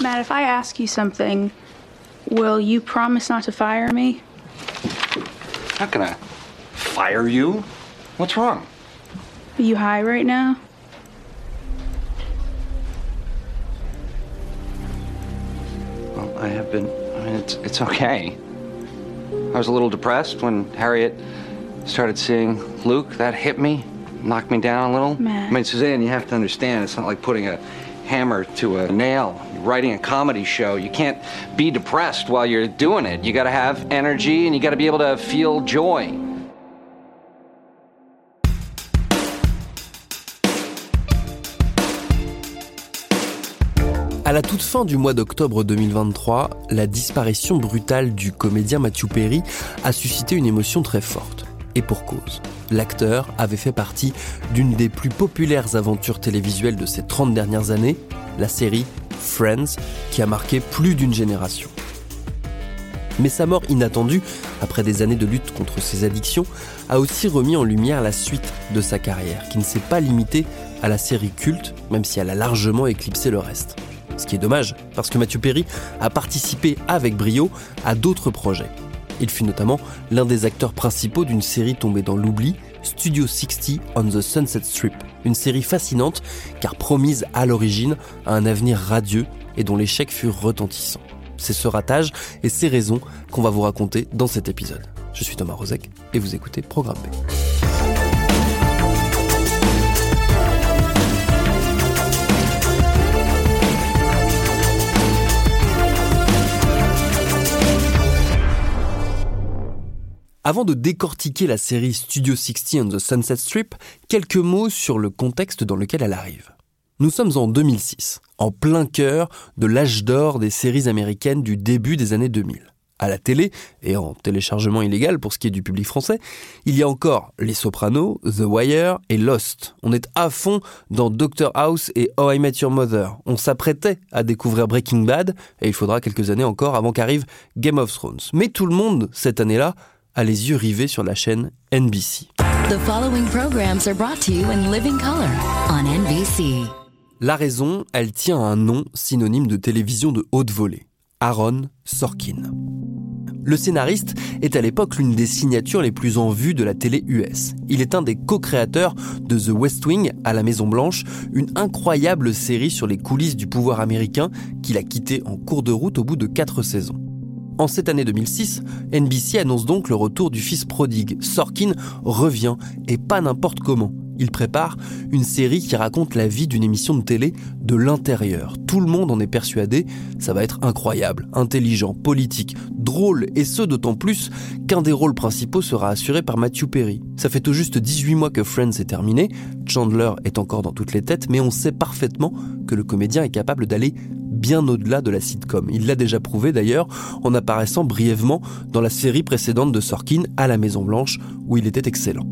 Matt, if I ask you something, will you promise not to fire me? How can I fire you? What's wrong? Are you high right now? Well, I have been. I mean, it's it's okay. I was a little depressed when Harriet started seeing Luke. That hit me, knocked me down a little. Matt. I mean, Suzanne, you have to understand. It's not like putting a hammer to a nail. You're writing a comedy show. You can't be depressed while you're doing it. You got to have energy, and you got to be able to feel joy. À la toute fin du mois d'octobre 2023, la disparition brutale du comédien Matthew Perry a suscité une émotion très forte. Et pour cause. L'acteur avait fait partie d'une des plus populaires aventures télévisuelles de ces 30 dernières années, la série Friends, qui a marqué plus d'une génération. Mais sa mort inattendue, après des années de lutte contre ses addictions, a aussi remis en lumière la suite de sa carrière, qui ne s'est pas limitée à la série culte, même si elle a largement éclipsé le reste. Ce qui est dommage, parce que Matthew Perry a participé avec brio à d'autres projets. Il fut notamment l'un des acteurs principaux d'une série tombée dans l'oubli, Studio 60 on the Sunset Strip, une série fascinante car promise à l'origine à un avenir radieux et dont l'échec fut retentissant. C'est ce ratage et ces raisons qu'on va vous raconter dans cet épisode. Je suis Thomas Rozek et vous écoutez Programme B. Avant de décortiquer la série Studio 60 on the Sunset Strip, quelques mots sur le contexte dans lequel elle arrive. Nous sommes en 2006, en plein cœur de l'âge d'or des séries américaines du début des années 2000. À la télé, et en téléchargement illégal pour ce qui est du public français, il y a encore Les Sopranos, The Wire et Lost. On est à fond dans Doctor House et How I Met Your Mother. On s'apprêtait à découvrir Breaking Bad, et il faudra quelques années encore avant qu'arrive Game of Thrones. Mais tout le monde, cette année-là, a les yeux rivés sur la chaîne NBC. The following programs are brought to you in living color on NBC. La raison, elle tient à un nom synonyme de télévision de haute volée. Aaron Sorkin. Le scénariste est à l'époque l'une des signatures les plus en vue de la télé US. Il est un des co-créateurs de The West Wing à la Maison Blanche, une incroyable série sur les coulisses du pouvoir américain qu'il a quitté en cours de route au bout de quatre saisons. En cette année 2006, NBC annonce donc le retour du fils prodigue. Sorkin revient, et pas n'importe comment. Il prépare une série qui raconte la vie d'une émission de télé de l'intérieur. Tout le monde en est persuadé, ça va être incroyable, intelligent, politique, drôle, et ce d'autant plus qu'un des rôles principaux sera assuré par Matthew Perry. Ça fait tout juste 18 mois que Friends est terminé, Chandler est encore dans toutes les têtes, mais on sait parfaitement que le comédien est capable d'aller bien au-delà de la sitcom. Il l'a déjà prouvé d'ailleurs en apparaissant brièvement dans la série précédente de Sorkin à la Maison Blanche où il était excellent.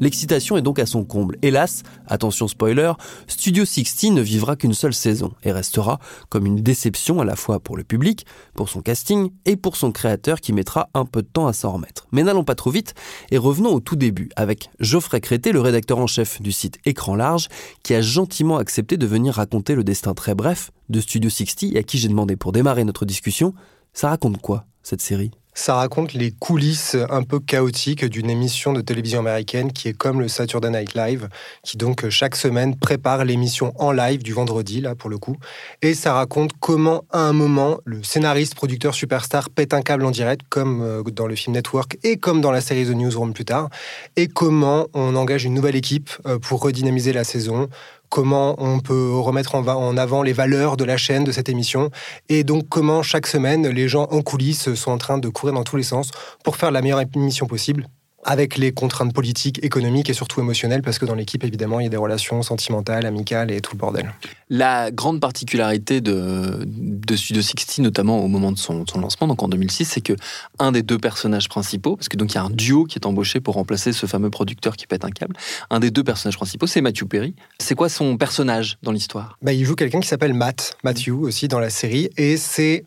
L'excitation est donc à son comble. Hélas, attention spoiler, Studio 60 ne vivra qu'une seule saison et restera comme une déception à la fois pour le public, pour son casting et pour son créateur qui mettra un peu de temps à s'en remettre. Mais n'allons pas trop vite et revenons au tout début avec Geoffrey Crété, le rédacteur en chef du site Écran Large, qui a gentiment accepté de venir raconter le destin très bref de Studio 60 et à qui j'ai demandé pour démarrer notre discussion, ça raconte quoi cette série? Ça raconte les coulisses un peu chaotiques d'une émission de télévision américaine qui est comme le Saturday Night Live, qui donc chaque semaine prépare l'émission en live du vendredi, là pour le coup. Et ça raconte comment, à un moment, le scénariste, producteur superstar pète un câble en direct, comme euh, dans le film Network et comme dans la série The Newsroom plus tard. Et comment on engage une nouvelle équipe euh, pour redynamiser la saison comment on peut remettre en avant les valeurs de la chaîne, de cette émission, et donc comment chaque semaine les gens en coulisses sont en train de courir dans tous les sens pour faire la meilleure émission possible avec les contraintes politiques, économiques et surtout émotionnelles, parce que dans l'équipe, évidemment, il y a des relations sentimentales, amicales et tout le bordel. La grande particularité de, de Studio 60, notamment au moment de son, lancement, donc en 2006, c'est que un des deux personnages principaux, parce que donc il y a un duo qui est embauché pour remplacer ce fameux producteur qui pète un câble, un des deux personnages principaux, c'est Matthew Perry. C'est quoi son personnage dans l'histoire? Bah, Il joue quelqu'un qui s'appelle Matt, Matthew aussi dans la série, et c'est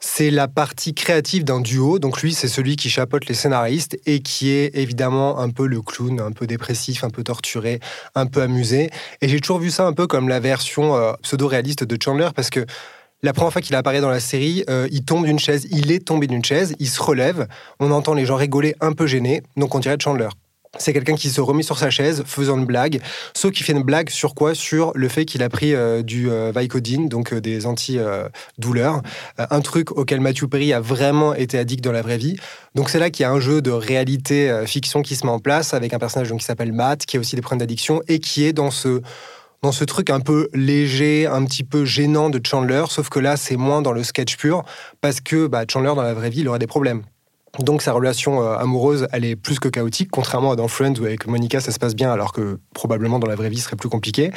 c'est la partie créative d'un duo. Donc lui, c'est celui qui chapeaute les scénaristes et qui est évidemment un peu le clown, un peu dépressif, un peu torturé, un peu amusé. Et j'ai toujours vu ça un peu comme la version euh, pseudo-réaliste de Chandler parce que la première fois qu'il apparaît dans la série, euh, il tombe d'une chaise, il est tombé d'une chaise, il se relève, on entend les gens rigoler un peu gênés, donc on dirait Chandler c'est quelqu'un qui se remet sur sa chaise, faisant une blague, sauf qu'il fait une blague sur quoi? Sur le fait qu'il a pris euh, du euh, donc euh, des anti-douleurs, un truc auquel Matthew Perry a vraiment été addict dans la vraie vie. Donc c'est là qu'il y a un jeu de réalité-fiction qui se met en place, avec un personnage donc, qui s'appelle Matt, qui a aussi des problèmes d'addiction, et qui est dans ce dans ce truc un peu léger, un petit peu gênant de Chandler, sauf que là, c'est moins dans le sketch pur, parce que bah, Chandler, dans la vraie vie, il aurait des problèmes. Donc sa relation euh, amoureuse, elle est plus que chaotique, contrairement à dans Friends où avec Monica ça se passe bien, alors que probablement dans la vraie vie ce serait plus compliqué.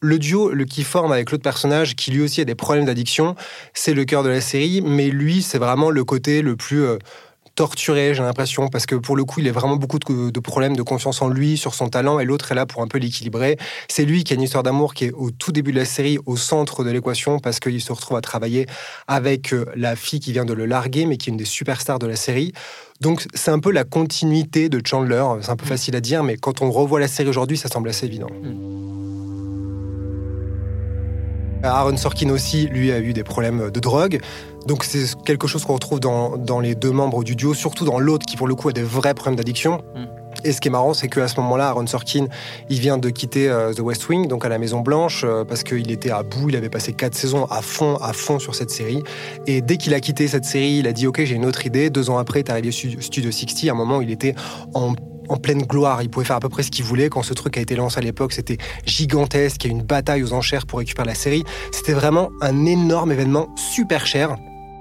Le duo, le qui forme avec l'autre personnage, qui lui aussi a des problèmes d'addiction, c'est le cœur de la série, mais lui c'est vraiment le côté le plus euh, torturé, j'ai l'impression, parce que pour le coup, il a vraiment beaucoup de, problèmes de confiance en lui, sur son talent, et l'autre est là pour un peu l'équilibrer. C'est lui qui a une histoire d'amour qui est au tout début de la série, au centre de l'équation, parce qu'il se retrouve à travailler avec euh, la fille qui vient de le larguer, mais qui est une des superstars de la série. Donc c'est un peu la continuité de Chandler, c'est un peu mm. facile à dire, mais quand on revoit la série aujourd'hui, ça semble assez évident. Mm. Aaron Sorkin aussi, lui, a eu des problèmes de drogue. Donc c'est quelque chose qu'on retrouve dans, dans, les deux membres du duo, surtout dans l'autre qui pour le coup a des vrais problèmes d'addiction. Mm. Et ce qui est marrant, c'est qu'à ce moment-là, Aaron Sorkin, il vient de quitter euh, The West Wing, donc à la Maison Blanche, euh, parce qu'il était à bout, il avait passé quatre saisons à fond, à fond sur cette série. Et dès qu'il a quitté cette série, il a dit, OK, j'ai une autre idée. Deux ans après, il est arrivé Studio 60, à un moment où il était en en pleine gloire. Il pouvait faire à peu près ce qu'il voulait. Quand ce truc a été lancé à l'époque, c'était gigantesque. Il y a eu une bataille aux enchères pour récupérer la série. C'était vraiment un énorme événement super cher.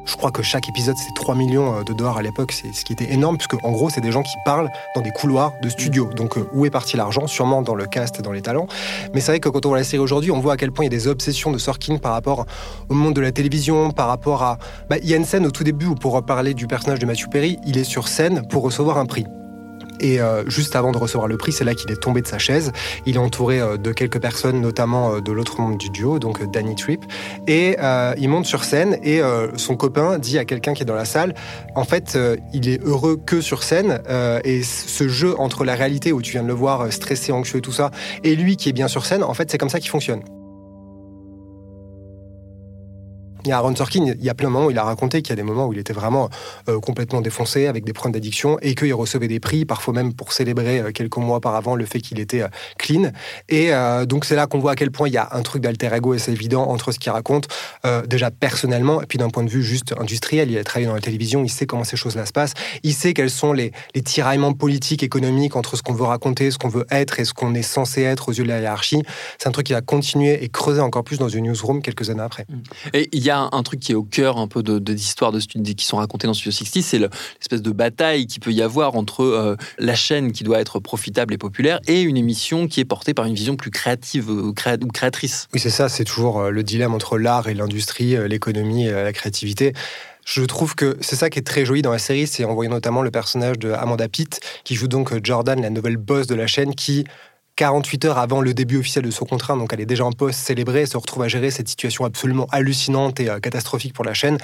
Je crois que chaque épisode, c'était 3 millions euh, de dollars à l'époque, c'est ce qui était énorme, puisque en gros, c'est des gens qui parlent dans des couloirs de studio. Donc, euh, où est parti l'argent? Sûrement dans le cast et dans les talents. Mais c'est vrai que quand on voit la série aujourd'hui, on voit à quel point il y a des obsessions de Sorkin par rapport au monde de la télévision, par rapport à. Bah, il y a une scène au tout début où, pour parler du personnage de Matthew Perry, il est sur scène pour recevoir un prix. Et euh, juste avant de recevoir le prix, c'est là qu'il est tombé de sa chaise. Il est entouré euh, de quelques personnes, notamment euh, de l'autre membre du duo, donc Danny Tripp. Et il monte sur scène et son copain dit à quelqu'un qui est dans la salle, en fait, il est heureux que sur scène. et ce jeu entre la réalité où tu viens de le voir stressé, anxieux et tout ça, et lui qui est bien sur scène, en fait, c'est comme ça qu'il fonctionne. Aaron Sorkin, il y a plein de moments où il a raconté qu'il y a des moments où il était vraiment euh, complètement défoncé, avec des problèmes d'addiction, et qu'il recevait des prix, parfois même pour célébrer euh, quelques mois auparavant le fait qu'il était euh, clean. Et donc c'est là qu'on voit à quel point il y a un truc d'alter ego, et c'est évident, entre ce qu'il raconte, déjà personnellement, et puis d'un point de vue juste industriel. Il a travaillé dans la télévision, il sait comment ces choses-là se passent, il sait quels sont les, les tiraillements politiques, économiques entre ce qu'on veut raconter, ce qu'on veut être et ce qu'on est censé être aux yeux de la hiérarchie. C'est un truc qui va continuer et creuser encore plus dans une newsroom quelques années après. Et il y a un truc qui est au cœur un peu de, des histoires de, qui sont racontées dans Studio 60, c'est l'espèce de bataille qui peut y avoir entre euh, la chaîne qui doit être profitable et populaire et une émission qui est portée par une vision plus créative ou, créatrice. Oui, c'est ça, c'est toujours euh, le dilemme entre l'art et l'industrie, euh, l'économie et la créativité. Je trouve que c'est ça qui est très joli dans la série, c'est en voyant notamment le personnage de Amanda Pitt, qui joue donc Jordan, la nouvelle boss de la chaîne, qui 48 heures avant le début officiel de son contrat, donc elle est déjà en poste célébrée, se retrouve à gérer cette situation absolument hallucinante et euh, catastrophique pour la chaîne.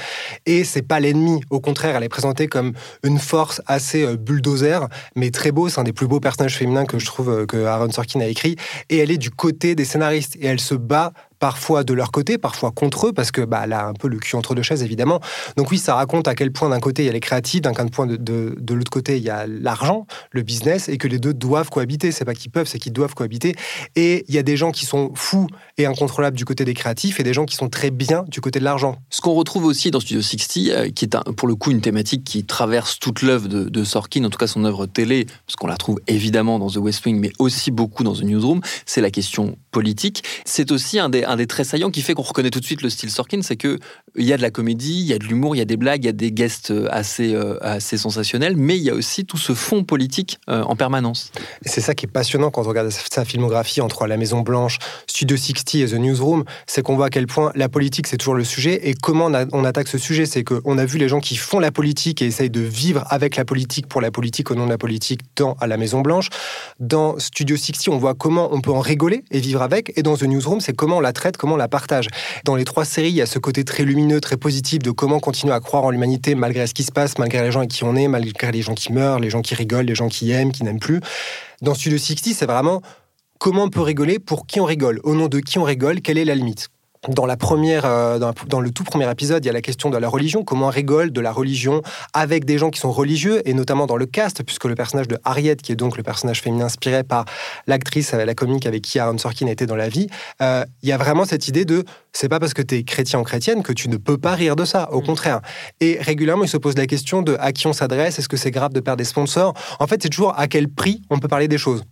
Et c'est pas l'ennemi, au contraire, elle est présentée comme une force assez euh, bulldozer, mais très beau. C'est un des plus beaux personnages féminins que je trouve euh, que Aaron Sorkin a écrit. Et elle est du côté des scénaristes et elle se bat parfois de leur côté, parfois contre eux, parce que bah, elle a un peu le cul entre deux chaises, évidemment. Donc oui, ça raconte à quel point d'un côté il y a les créatifs, d'un point de, de, de l'autre côté il y a l'argent, le business, et que les deux doivent cohabiter. C'est pas qu'ils peuvent, c'est qu'ils doivent cohabiter. Et il y a des gens qui sont fous et incontrôlables du côté des créatifs, et des gens qui sont très bien du côté de l'argent. Ce qu'on retrouve aussi dans Studio 60, euh, qui est un, pour le coup une thématique qui traverse toute l'œuvre de, de, Sorkin, en tout cas son œuvre télé, parce qu'on la trouve évidemment dans The West Wing, mais aussi beaucoup dans The Newsroom, c'est la question politique. C'est aussi un des, un des traits saillants qui fait qu'on reconnaît tout de suite le style Sorkin, c'est qu'il y a de la comédie, il y a de l'humour, il y a des blagues, il y a des guests euh, assez, euh, assez sensationnels, mais il y a aussi tout ce fond politique euh, en permanence. C'est ça qui est passionnant quand on regarde sa filmographie entre La Maison Blanche, Studio 60 et The Newsroom, c'est qu'on voit à quel point la politique c'est toujours le sujet et comment on, on attaque ce sujet. C'est qu'on a vu les gens qui font la politique et essayent de vivre avec la politique pour la politique au nom de la politique dans à La Maison Blanche. Dans Studio 60, on voit comment on peut en rigoler et vivre avec. Et dans The Newsroom, c'est comment on la traite, comment on la partage. Dans les trois séries, il y a ce côté très lumineux, très positif de comment continuer à croire en l'humanité malgré ce qui se passe, malgré les gens avec qui on est, malgré les gens qui meurent, les gens qui rigolent, les gens qui aiment, qui n'aiment plus. Dans Studio 60, c'est vraiment comment on peut rigoler, pour qui on rigole, au nom de qui on rigole, quelle est la limite? Dans la première, euh, dans, le tout premier épisode, il y a la question de la religion, comment on rigole de la religion avec des gens qui sont religieux, et notamment dans le cast, puisque le personnage de Harriet, qui est donc le personnage féminin inspiré par l'actrice, la comique avec qui Aaron Sorkin était dans la vie, euh, il y a vraiment cette idée de c'est pas parce que tu es chrétien ou chrétienne que tu ne peux pas rire de ça, au mmh. contraire. Et régulièrement, il se pose la question de à qui on s'adresse, est-ce que c'est grave de perdre des sponsors? En fait, c'est toujours à quel prix on peut parler des choses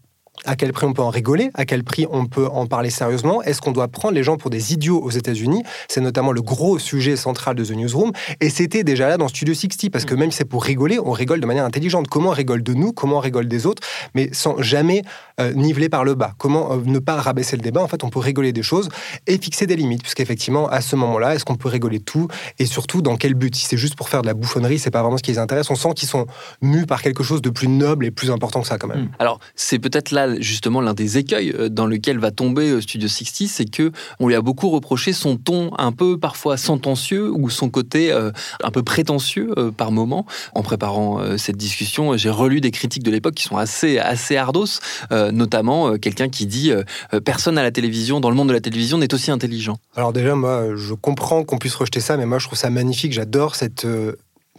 à quel prix on peut en rigoler, à quel prix on peut en parler sérieusement, est-ce qu'on doit prendre les gens pour des idiots aux États-Unis? C'est notamment le gros sujet central de The Newsroom, et c'était déjà là dans Studio 60, parce que même si c'est pour rigoler, on rigole de manière intelligente. Comment on rigole de nous, comment on rigole des autres, mais sans jamais euh, niveler par le bas. Comment euh, ne pas rabaisser le débat? En fait, on peut rigoler des choses et fixer des limites, puisqu'effectivement, à ce moment-là, est-ce qu'on peut rigoler de tout, et surtout dans quel but? Si c'est juste pour faire de la bouffonnerie, c'est pas vraiment ce qui les intéresse. On sent qu'ils sont mus par quelque chose de plus noble et plus important que ça, quand même. Alors, c'est peut-être là justement l'un des écueils euh, dans lequel va tomber euh, Studio 60, c'est que on lui a beaucoup reproché son ton un peu parfois sentencieux ou son côté euh, un peu prétentieux par moment. En préparant cette discussion, j'ai relu des critiques de l'époque qui sont assez assez ardos, notamment quelqu'un qui dit personne à la télévision, dans le monde de la télévision, n'est aussi intelligent. Alors déjà, moi, je comprends qu'on puisse rejeter ça, mais moi, je trouve ça magnifique. J'adore cette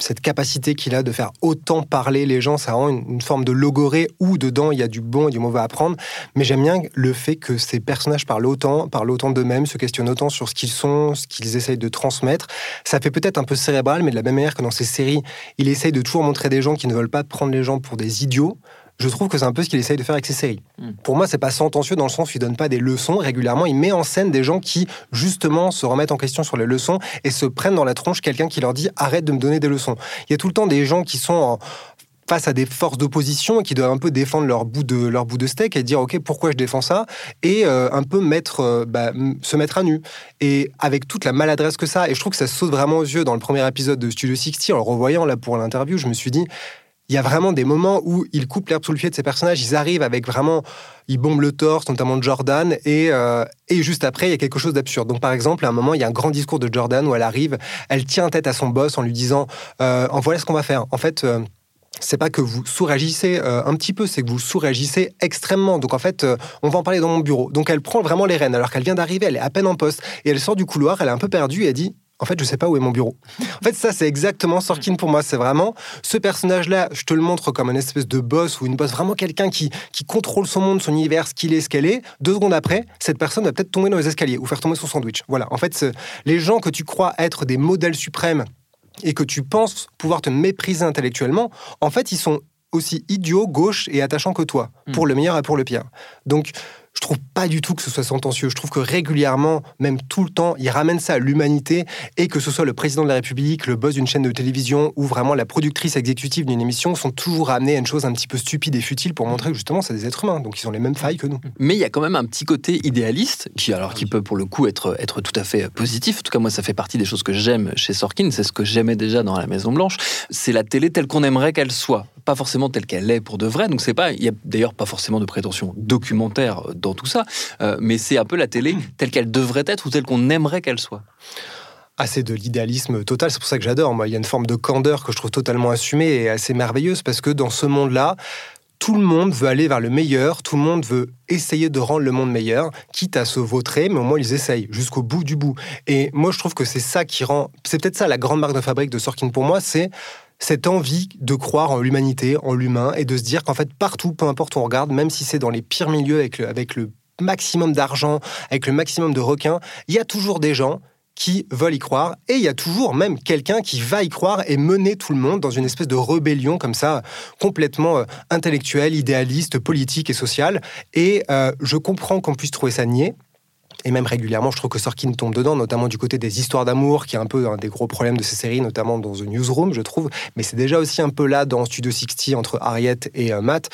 cette capacité qu'il a de faire autant parler les gens, ça rend une, forme de logorée où dedans il y a du bon et du mauvais à prendre. Mais j'aime bien le fait que ces personnages parlent autant, parlent autant d'eux-mêmes, se questionnent autant sur ce qu'ils sont, ce qu'ils essayent de transmettre. Ça fait peut-être un peu cérébral, mais de la même manière que dans ces séries, il essaye de toujours montrer des gens qui ne veulent pas prendre les gens pour des idiots je trouve que c'est un peu ce qu'il essaye de faire avec ses séries. Mm. Pour moi, c'est pas sentencieux dans le sens où il donne pas des leçons régulièrement. Il met en scène des gens qui, justement, se remettent en question sur les leçons et se prennent dans la tronche quelqu'un qui leur dit arrête de me donner des leçons. Il y a tout le temps des gens qui sont face à des forces d'opposition et qui doivent un peu défendre leur bout de leur bout de steak et dire ok pourquoi je défends ça? et euh, un peu mettre euh, bah, se mettre à nu et avec toute la maladresse que ça et je trouve que ça saute vraiment aux yeux dans le premier épisode de Studio 60 en le revoyant là pour l'interview je me suis dit il y a vraiment des moments où ils coupent l'herbe sous le pied de ces personnages. Ils arrivent avec vraiment, ils bombent le torse, notamment de Jordan, et, euh, et juste après, il y a quelque chose d'absurde. Donc, par exemple, à un moment, il y a un grand discours de Jordan où elle arrive, elle tient tête à son boss en lui disant euh, En voilà ce qu'on va faire. En fait, euh, c'est pas que vous sous-réagissez un petit peu, c'est que vous sous-réagissez extrêmement. Donc en fait, on va en parler dans mon bureau. Donc elle prend vraiment les rênes alors qu'elle vient d'arriver, elle est à peine en poste et elle sort du couloir, elle est un peu perdue et elle dit en fait, je sais pas où est mon bureau. En fait, ça, c'est exactement Sorkin pour moi. C'est vraiment ce personnage-là, je te le montre comme un espèce de boss ou une boss, vraiment quelqu'un qui, qui contrôle son monde, son univers, ce qu'il est, ce qu'elle est. Deux secondes après, cette personne va peut-être tomber dans les escaliers ou faire tomber son sandwich. Voilà. En fait, les gens que tu crois être des modèles suprêmes et que tu penses pouvoir te mépriser intellectuellement, en fait, ils sont aussi idiots, gauches et attachants que toi, hmm. pour le meilleur et pour le pire. Donc, je trouve pas du tout que ce soit sentencieux. Je trouve que régulièrement, même tout le temps, il ramène ça à l'humanité et que ce soit le président de la République, le boss d'une chaîne de télévision ou vraiment la productrice exécutive d'une émission sont toujours ramenés à une chose un petit peu stupide et futile pour montrer que justement c'est des êtres humains, donc ils ont les mêmes failles que nous. Mais il y a quand même un petit côté idéaliste qui, alors, qui peut pour le coup être, être tout à fait positif. En tout cas, moi, ça fait partie des choses que j'aime chez Sorkin. C'est ce que j'aimais déjà dans La Maison Blanche. C'est la télé telle qu'on aimerait qu'elle soit, pas forcément telle qu'elle est pour de vrai. Donc c'est pas, il y a d'ailleurs pas forcément de prétention documentaire dans tout ça, euh, mais c'est un peu la télé telle qu'elle devrait être ou telle qu'on aimerait qu'elle soit. C'est de l'idéalisme total, c'est pour ça que j'adore. Moi, il y a une forme de candeur que je trouve totalement assumée et assez merveilleuse parce que dans ce monde-là, tout le monde veut aller vers le meilleur, tout le monde veut essayer de rendre le monde meilleur, quitte à se vautrer, mais au moins ils essayent jusqu'au bout du bout. Et moi, je trouve que c'est ça qui rend, c'est peut-être ça la grande marque de fabrique de Sorkin pour moi, c'est cette envie de croire en l'humanité, en l'humain, et de se dire qu'en fait, partout, peu importe où on regarde, même si c'est dans les pires milieux avec le, maximum d'argent, avec le maximum de requins, il y a toujours des gens qui veulent y croire, et il y a toujours même quelqu'un qui va y croire et mener tout le monde dans une espèce de rébellion comme ça, complètement euh, intellectuelle, idéaliste, politique et sociale. Et euh, je comprends qu'on puisse trouver ça niais, et même régulièrement, je trouve que Sorkin tombe dedans, notamment du côté des histoires d'amour, qui est un peu un des gros problèmes de ces séries, notamment dans The Newsroom, je trouve. Mais c'est déjà aussi un peu là dans Studio 60 entre Harriet et euh, Matt.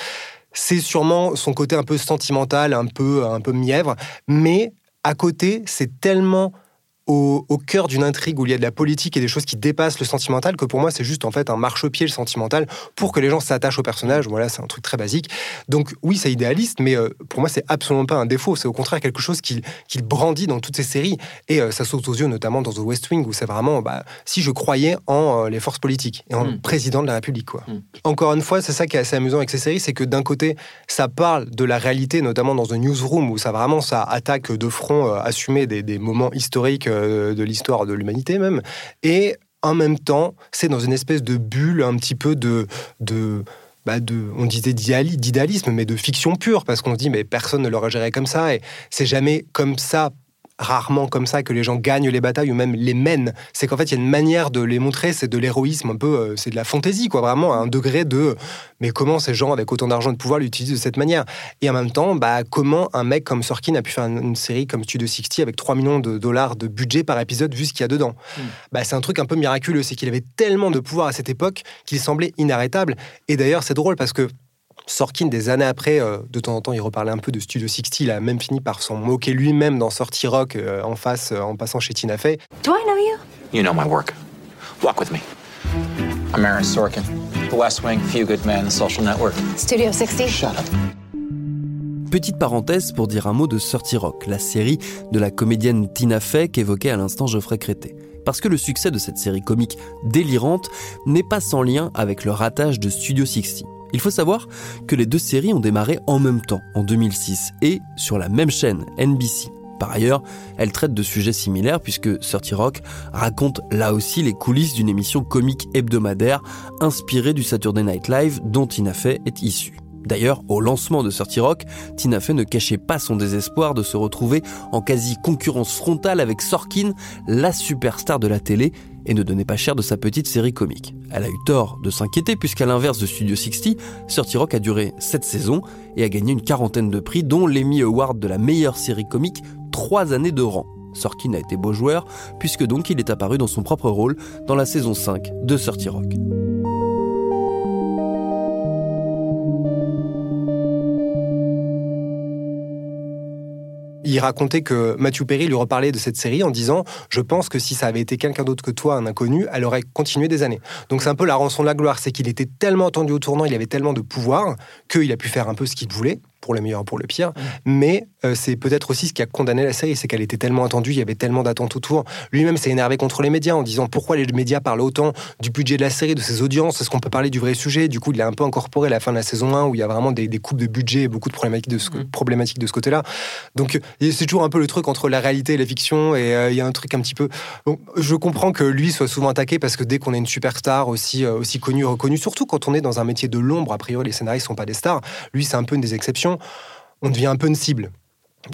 C'est sûrement son côté un peu sentimental, un peu, un peu mièvre, mais à côté, c'est tellement au, cœur d'une intrigue où il y a de la politique et des choses qui dépassent le sentimental, que pour moi c'est juste en fait un marchepied le sentimental pour que les gens s'attachent au personnage. Voilà, c'est un truc très basique. Donc oui, c'est idéaliste, mais euh, pour moi c'est absolument pas un défaut. C'est au contraire quelque chose qu'il brandit dans toutes ces séries et euh, ça saute aux yeux notamment dans The West Wing où c'est vraiment bah, si je croyais en euh, les forces politiques et en le hmm. président de la République. Quoi. Hmm. Encore une fois, c'est ça qui est assez amusant avec ces séries, c'est que d'un côté ça parle de la réalité, notamment dans The Newsroom où ça vraiment ça attaque de front, assumer des, des moments historiques de l'histoire de l'humanité même. Et en même temps, c'est dans une espèce de bulle un petit peu de... de bah de, on disait d'idéalisme, mais de fiction pure, parce qu'on se dit, mais personne ne l'aurait géré comme ça, et c'est jamais comme ça rarement comme ça que les gens gagnent les batailles ou même les mènent. C'est qu'en fait, il y a une manière de les montrer, c'est de l'héroïsme un peu, euh, c'est de la fantaisie, quoi, vraiment, à un degré de mais comment ces gens avec autant d'argent de pouvoir l'utilisent de cette manière? Et en même temps, bah, comment un mec comme Sorkin a pu faire une, série comme Studio 60 avec 3 millions de dollars de budget par épisode vu ce qu'il y a dedans? Hmm. bah, C'est un truc un peu miraculeux, c'est qu'il avait tellement de pouvoir à cette époque qu'il semblait inarrêtable. Et d'ailleurs, c'est drôle parce que Sorkin, des années après, euh, de temps en temps, il reparlait un peu de Studio 60. Il a même fini par s'en moquer lui-même dans Sortie Rock euh, en face, euh, en passant chez Tina Fey. Do I know you? You know my work. Walk with me. I'm Aaron Sorkin. The West Wing, Few Good Men, The Social Network. Studio 60. Shut up. Petite parenthèse pour dire un mot de Sortie Rock, la série de la comédienne Tina Fey qu'évoquait à l'instant Geoffrey Crété. Parce que le succès de cette série comique délirante n'est pas sans lien avec le ratage de Studio 60. Il faut savoir que les deux séries ont démarré en même temps, en 2006, et sur la même chaîne, NBC. Par ailleurs, elles traitent de sujets similaires puisque 30 Rock raconte là aussi les coulisses d'une émission comique hebdomadaire inspirée du Saturday Night Live dont Tina Fey est issue. D'ailleurs, au lancement de 30 Rock, Tina Fey ne cachait pas son désespoir de se retrouver en quasi concurrence frontale avec Sorkin, la superstar de la télé, et ne donnait pas cher de sa petite série comique. Elle a eu tort de s'inquiéter puisqu'à l'inverse de Studio 60, 30 Rock a duré 7 saisons et a gagné une quarantaine de prix dont l'Emmy Award de la meilleure série comique 3 années de rang. Sorkin a été beau joueur puisque donc il est apparu dans son propre rôle dans la saison 5 de 30 Rock. Il racontait que Matthew Perry lui reparlait de cette série en disant Je pense que si ça avait été quelqu'un d'autre que toi, un inconnu, elle aurait continué des années. Donc c'est un peu la rançon de la gloire, c'est qu'il était tellement attendu au tournant, il avait tellement de pouvoir qu'il a pu faire un peu ce qu'il voulait pour le meilleur, pour le pire. Mais euh, c'est peut-être aussi ce qui a condamné la série, c'est qu'elle était tellement attendue, il y avait tellement d'attentes autour. Lui-même s'est énervé contre les médias en disant pourquoi les médias parlent autant du budget de la série, de ses audiences, est-ce qu'on peut parler du vrai sujet? Du coup, il a un peu incorporé la fin de la saison 1 où il y a vraiment des, coupes de budget et beaucoup de problématiques de ce, mm. problématiques de ce côté-là. Donc c'est toujours un peu le truc entre la réalité et la fiction et euh, il y a un truc un petit peu. je comprends que lui soit souvent attaqué parce que dès qu'on est une superstar aussi, euh, aussi connue, reconnue, surtout quand on est dans un métier de l'ombre, a priori les scénaristes sont pas des stars, lui c'est un peu une des exceptions on devient un peu une cible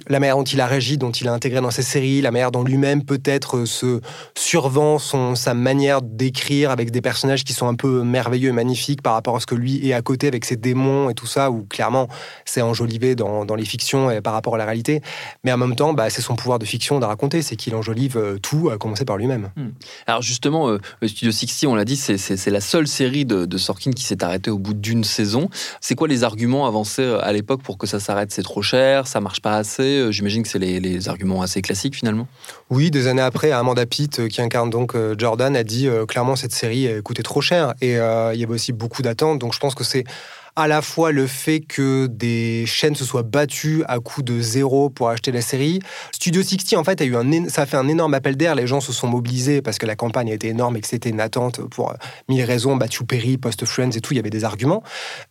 la manière dont il a réagi, dont il a intégré dans ses séries, la manière dont lui-même peut-être euh, se survend son, sa manière d'écrire avec des personnages qui sont un peu merveilleux et magnifiques par rapport à ce que lui est à côté avec ses démons et tout ça, où clairement c'est enjolivé dans, les fictions et par rapport à la réalité. Mais en même temps, bah, c'est son pouvoir de fiction de raconter, c'est qu'il enjolive euh, tout, à commencer par lui-même. Hmm. Alors justement, euh, Studio 60, on l'a dit, c'est la seule série de, de Sorkin qui s'est arrêtée au bout d'une saison. C'est quoi les arguments avancés à l'époque pour que ça s'arrête? C'est trop cher, ça marche pas assez? Euh, j'imagine que c'est les, arguments assez classiques finalement. Oui, des années après, Amanda Pitt, euh, qui incarne donc euh, Jordan, a dit clairement cette série coûtait trop cher et il y avait aussi beaucoup d'attentes. Donc je pense que c'est à la fois le fait que des chaînes se soient battues à coup de zéro pour acheter la série. Studio 60, en fait, a eu un, ça a fait un énorme appel d'air. Les gens se sont mobilisés parce que la campagne a été énorme et que c'était une attente pour mille raisons. Battu Perry, post-Friends et tout, il y avait des arguments.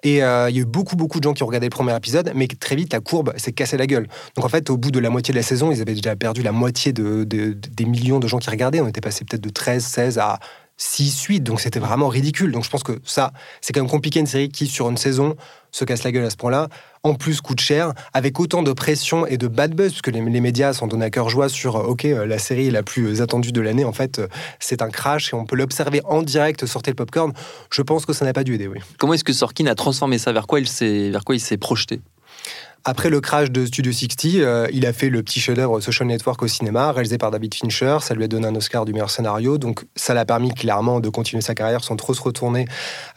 Et euh, il y a eu beaucoup, beaucoup de gens qui ont regardé le premier épisode, mais très vite, la courbe s'est cassée la gueule. Donc en fait, au bout de la moitié de la saison, ils avaient déjà perdu la moitié de, des millions de gens qui regardaient. On était passé peut-être de 13, 16 à 6 8 donc c'était vraiment ridicule. Donc je pense que ça, c'est quand même compliqué une série qui, sur une saison, se casse la gueule à ce point-là, en plus coûte cher, avec autant de pression et de bad buzz, puisque les, médias sont donnés à cœur joie sur, euh, ok, euh, la série la plus attendue de l'année, en fait, euh, c'est un crash et on peut l'observer en direct, sortir le popcorn. Je pense que ça n'a pas dû aider, oui. Comment est-ce que Sorkin a transformé ça? Vers quoi il s'est projeté? Après le crash de Studio 60, euh, il a fait le petit chef-d'œuvre Social Network au cinéma, réalisé par David Fincher. Ça lui a donné un Oscar du meilleur scénario. Donc, ça l'a permis clairement de continuer sa carrière sans trop se retourner,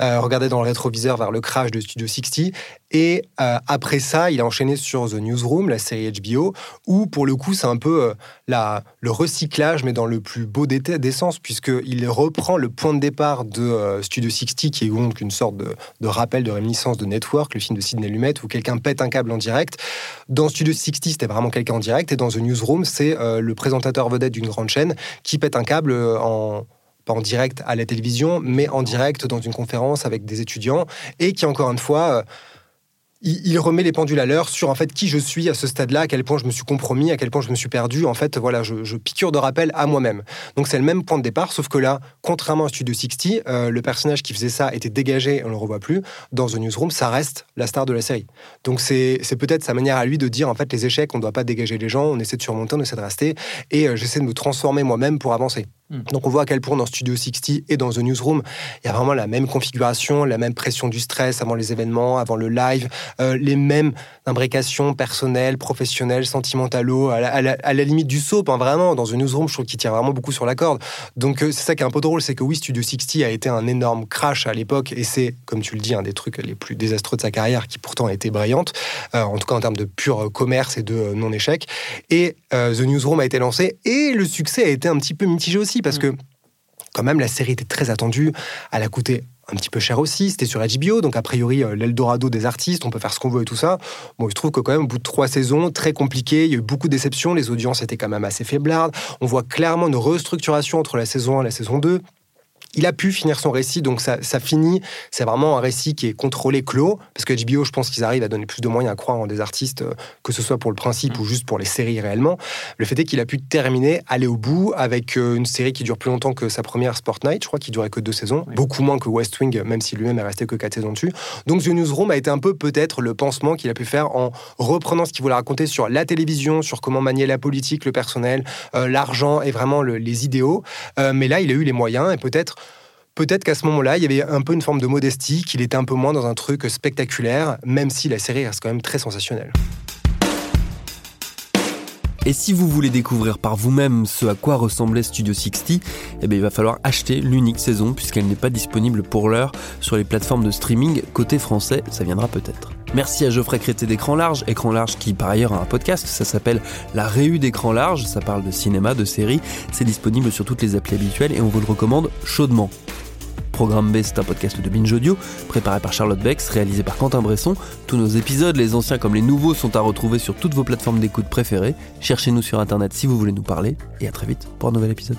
euh, regarder dans le rétroviseur vers le crash de Studio 60. Et euh, après ça, il a enchaîné sur The Newsroom, la série HBO, où pour le coup, c'est un peu euh, la, le recyclage, mais dans le plus beau des, des sens, puisqu'il reprend le point de départ de euh, Studio 60, qui est donc une sorte de, de, rappel, de réminiscence de Network, le film de Sidney Lumet, où quelqu'un pète un câble en direct. Dans Studio 60, c'était vraiment quelqu'un en direct, et dans The Newsroom, c'est le présentateur vedette d'une grande chaîne qui pète un câble en pas en direct à la télévision, mais en direct dans une conférence avec des étudiants, et qui, encore une fois, il, remet les pendules à l'heure sur en fait qui je suis à ce stade-là, à quel point je me suis compromis, à quel point je me suis perdu. En fait, voilà, je, piqûre de rappel à moi-même. Donc c'est le même point de départ, sauf que là, contrairement à Studio 60, euh, le personnage qui faisait ça était dégagé, on le revoit plus. Dans The Newsroom, ça reste la star de la série. Donc c'est peut-être sa manière à lui de dire en fait les échecs, on ne doit pas dégager les gens, on essaie de surmonter, on essaie de rester, et euh, j'essaie de me transformer moi-même pour avancer. Hmm. Donc on voit à quel point dans Studio 60 et dans The Newsroom, il y a vraiment la même configuration, la même pression du stress avant les événements, avant le live, euh, les mêmes imbrications personnelles, professionnelles, sentimentalo, à la, limite du soap, hein, vraiment. Dans The Newsroom, je trouve qu'il tire vraiment beaucoup sur la corde. Donc euh, c'est ça qui est un peu drôle, c'est que oui, Studio 60 a été un énorme crash à l'époque, et c'est, comme tu le dis, un des trucs les plus désastreux de sa carrière, qui pourtant a été brillante, euh, en tout cas en termes de pur commerce et de non-échec. Et The Newsroom a été lancé, et le succès a été un petit peu mitigé aussi, parce mm. que quand même, la série était très attendue. Elle a coûté un petit peu cher aussi. C'était sur HBO, donc a priori, euh, l'Eldorado des artistes, on peut faire ce qu'on veut et tout ça. Bon, je trouve que quand même, au bout de trois saisons, très compliqué, il y a eu beaucoup de déceptions, les audiences étaient quand même assez faiblardes. On voit clairement une restructuration entre la saison 1 et la saison 2 il a pu finir son récit, donc ça, finit. C'est vraiment un récit qui est contrôlé, clos, parce que HBO, je pense qu'ils arrivent à donner plus de moyens à croire en des artistes, euh, que ce soit pour le principe mm. ou juste pour les séries réellement. Le fait est qu'il a pu terminer, aller au bout, avec euh, une série qui dure plus longtemps que sa première Sport Night, je crois, qui durait que deux saisons, beaucoup moins que West Wing, même si lui-même est resté que quatre saisons dessus. Donc The Newsroom a été un peu peut-être le pansement qu'il a pu faire en reprenant ce qu'il voulait raconter sur la télévision, sur comment manier la politique, le personnel, euh, l'argent et vraiment les idéaux. mais là, il a eu les moyens et peut-être Peut-être qu'à ce moment-là, il y avait un peu une forme de modestie, qu'il était un peu moins dans un truc spectaculaire, même si la série reste quand même très sensationnelle. Et si vous voulez découvrir par vous-même ce à quoi ressemblait Studio 60, eh bien, il va falloir acheter l'unique saison puisqu'elle n'est pas disponible pour l'heure sur les plateformes de streaming. Côté français, ça viendra peut-être. Merci à Geoffrey Crété d'Écran Large, Écran Large qui par ailleurs a un podcast, ça s'appelle La Réu d'Écran Large, ça parle de cinéma, de séries, c'est disponible sur toutes les applis habituelles et on vous le recommande chaudement. Programme B, c'est un podcast de Binge Audio, préparé par Charlotte Bex, réalisé par Quentin Bresson. Tous nos épisodes, les anciens comme les nouveaux, sont à retrouver sur toutes vos plateformes d'écoute préférées. Cherchez-nous sur Internet si vous voulez nous parler, et à très vite pour un nouvel épisode.